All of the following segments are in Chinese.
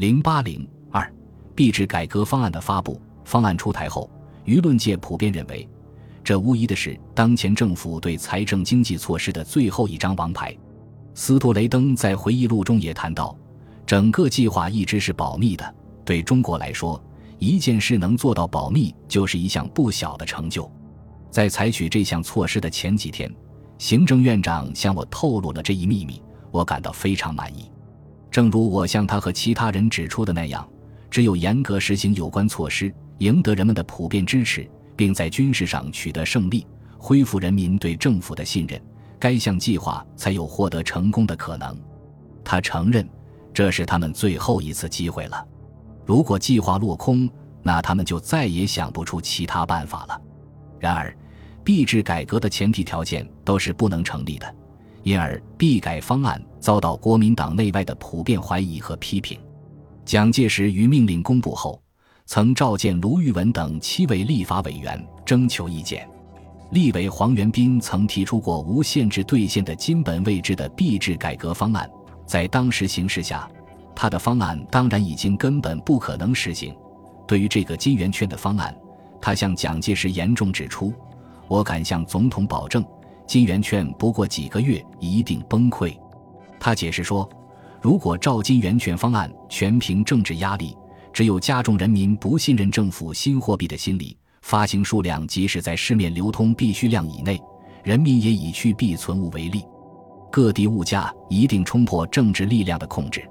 零八零二，币制改革方案的发布。方案出台后，舆论界普遍认为，这无疑的是当前政府对财政经济措施的最后一张王牌。斯托雷登在回忆录中也谈到，整个计划一直是保密的。对中国来说，一件事能做到保密，就是一项不小的成就。在采取这项措施的前几天，行政院长向我透露了这一秘密，我感到非常满意。正如我向他和其他人指出的那样，只有严格实行有关措施，赢得人们的普遍支持，并在军事上取得胜利，恢复人民对政府的信任，该项计划才有获得成功的可能。他承认，这是他们最后一次机会了。如果计划落空，那他们就再也想不出其他办法了。然而，币制改革的前提条件都是不能成立的，因而币改方案遭到国民党内外的普遍怀疑和批评。蒋介石于命令公布后，曾召见卢玉文等七位立法委员征求意见。立委黄元斌曾提出过无限制兑现的金本位制的币制改革方案，在当时形势下，他的方案当然已经根本不可能实行。对于这个金圆券的方案，他向蒋介石严重指出：“我敢向总统保证，金圆券不过几个月一定崩溃。”他解释说：“如果照金圆券方案全凭政治压力，只有加重人民不信任政府新货币的心理。发行数量即使在市面流通必须量以内，人民也以去币存物为例，各地物价一定冲破政治力量的控制，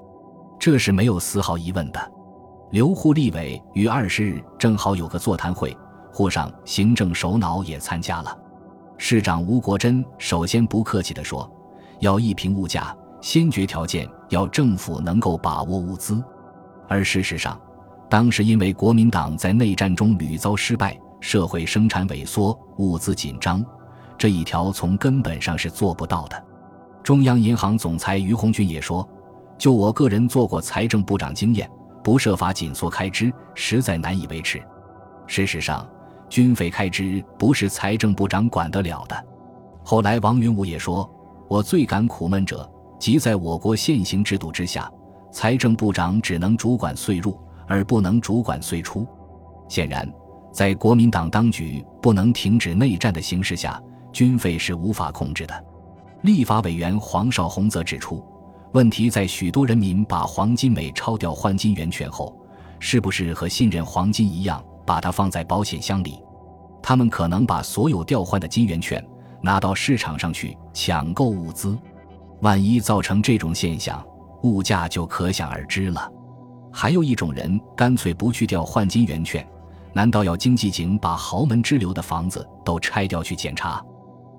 这是没有丝毫疑问的。”刘沪立委于二十日正好有个座谈会，沪上行政首脑也参加了。市长吴国桢首先不客气地说：“要一平物价，先决条件要政府能够把握物资。”而事实上，当时因为国民党在内战中屡遭失败，社会生产萎缩，物资紧张，这一条从根本上是做不到的。中央银行总裁于鸿钧也说：“就我个人做过财政部长经验。”不设法紧缩开支，实在难以维持。事实上，军费开支不是财政部长管得了的。后来，王云武也说：“我最感苦闷者，即在我国现行制度之下，财政部长只能主管税入，而不能主管税出。”显然，在国民党当局不能停止内战的形势下，军费是无法控制的。立法委员黄绍竑则指出。问题在许多人民把黄金美钞调换金圆券后，是不是和信任黄金一样，把它放在保险箱里？他们可能把所有调换的金圆券拿到市场上去抢购物资，万一造成这种现象，物价就可想而知了。还有一种人干脆不去调换金圆券，难道要经济警把豪门之流的房子都拆掉去检查？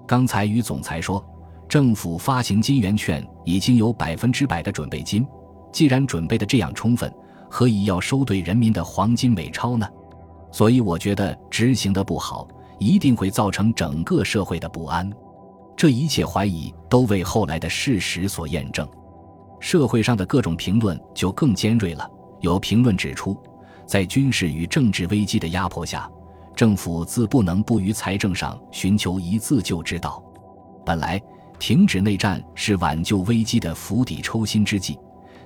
刚才于总裁说。政府发行金圆券已经有百分之百的准备金，既然准备的这样充分，何以要收兑人民的黄金美钞呢？所以我觉得执行的不好，一定会造成整个社会的不安。这一切怀疑都为后来的事实所验证。社会上的各种评论就更尖锐了。有评论指出，在军事与政治危机的压迫下，政府自不能不于财政上寻求一自救之道。本来。停止内战是挽救危机的釜底抽薪之计，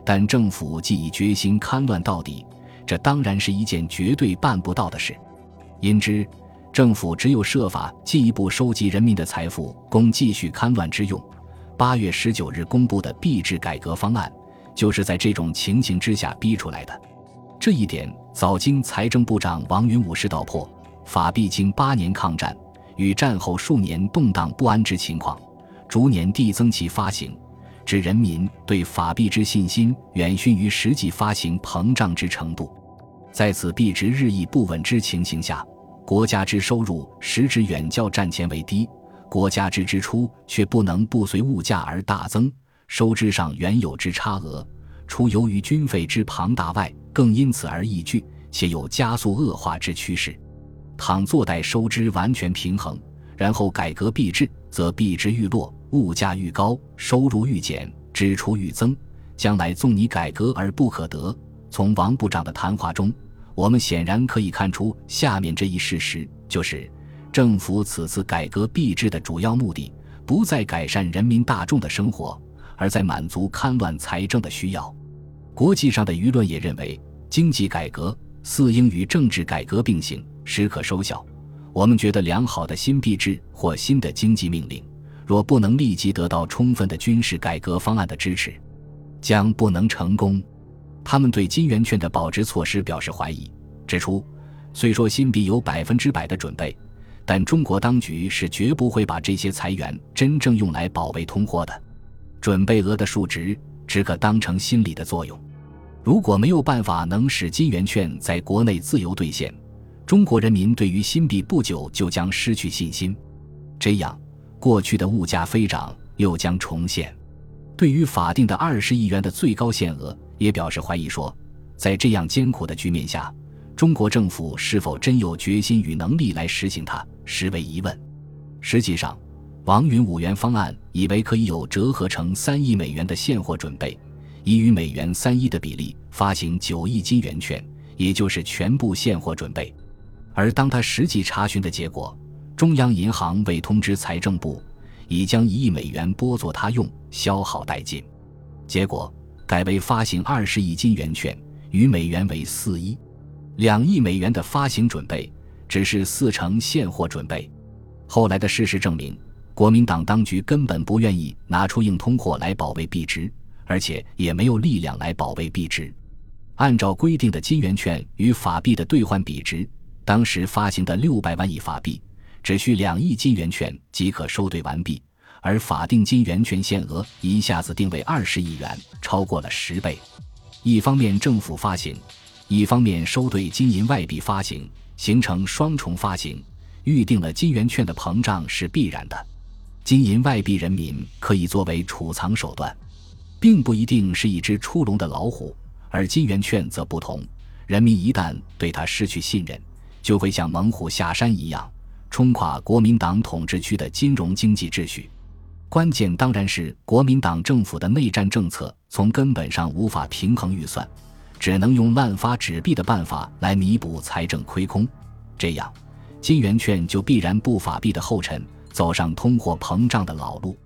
但政府既已决心戡乱到底，这当然是一件绝对办不到的事。因之，政府只有设法进一步收集人民的财富，供继续戡乱之用。八月十九日公布的币制改革方案，就是在这种情形之下逼出来的。这一点早经财政部长王云武识道破，法币经八年抗战与战后数年动荡不安之情况。逐年递增其发行，致人民对法币之信心远逊于实际发行膨胀之程度。在此币值日益不稳之情形下，国家之收入实质远较战前为低，国家之支出却不能不随物价而大增。收支上原有之差额，除由于军费之庞大外，更因此而益聚，且有加速恶化之趋势。倘坐待收支完全平衡，然后改革币制，则币值愈落。物价愈高，收入愈减，支出愈增，将来纵你改革而不可得。从王部长的谈话中，我们显然可以看出下面这一事实：就是政府此次改革币制的主要目的，不在改善人民大众的生活，而在满足勘乱财政的需要。国际上的舆论也认为，经济改革似应与政治改革并行，时可收效。我们觉得良好的新币制或新的经济命令，若不能立即得到充分的军事改革方案的支持，将不能成功。他们对金圆券的保值措施表示怀疑，指出，虽说新币有百分之百的准备，但中国当局是绝不会把这些财源真正用来保卫通货的。准备额的数值只可当成心理的作用。如果没有办法能使金圆券在国内自由兑现，中国人民对于新币不久就将失去信心，这样过去的物价飞涨又将重现。对于法定的二十亿元的最高限额，也表示怀疑，说在这样艰苦的局面下，中国政府是否真有决心与能力来实行它，实为疑问。实际上，王云五元方案以为可以有折合成三亿美元的现货准备，以与美元三一的比例发行九亿金元券，也就是全部现货准备。而当他实际查询的结果，中央银行未通知财政部，已将一亿美元拨作他用，消耗殆尽。结果改为发行二十亿金圆券，与美元为四一，两亿美元的发行准备只是四成现货准备。后来的事实证明，国民党当局根本不愿意拿出硬通货来保卫币值，而且也没有力量来保卫币值。按照规定的金圆券与法币的兑换比值。当时发行的六百万亿法币，只需两亿金元券即可收兑完毕，而法定金元券限额一下子定为二十亿元，超过了十倍。一方面政府发行，一方面收兑金银外币发行，形成双重发行，预定了金元券的膨胀是必然的。金银外币人民可以作为储藏手段，并不一定是一只出笼的老虎，而金元券则不同，人民一旦对它失去信任。就会像猛虎下山一样，冲垮国民党统治区的金融经济秩序。关键当然是国民党政府的内战政策从根本上无法平衡预算，只能用滥发纸币的办法来弥补财政亏空。这样，金圆券就必然步法币的后尘，走上通货膨胀的老路。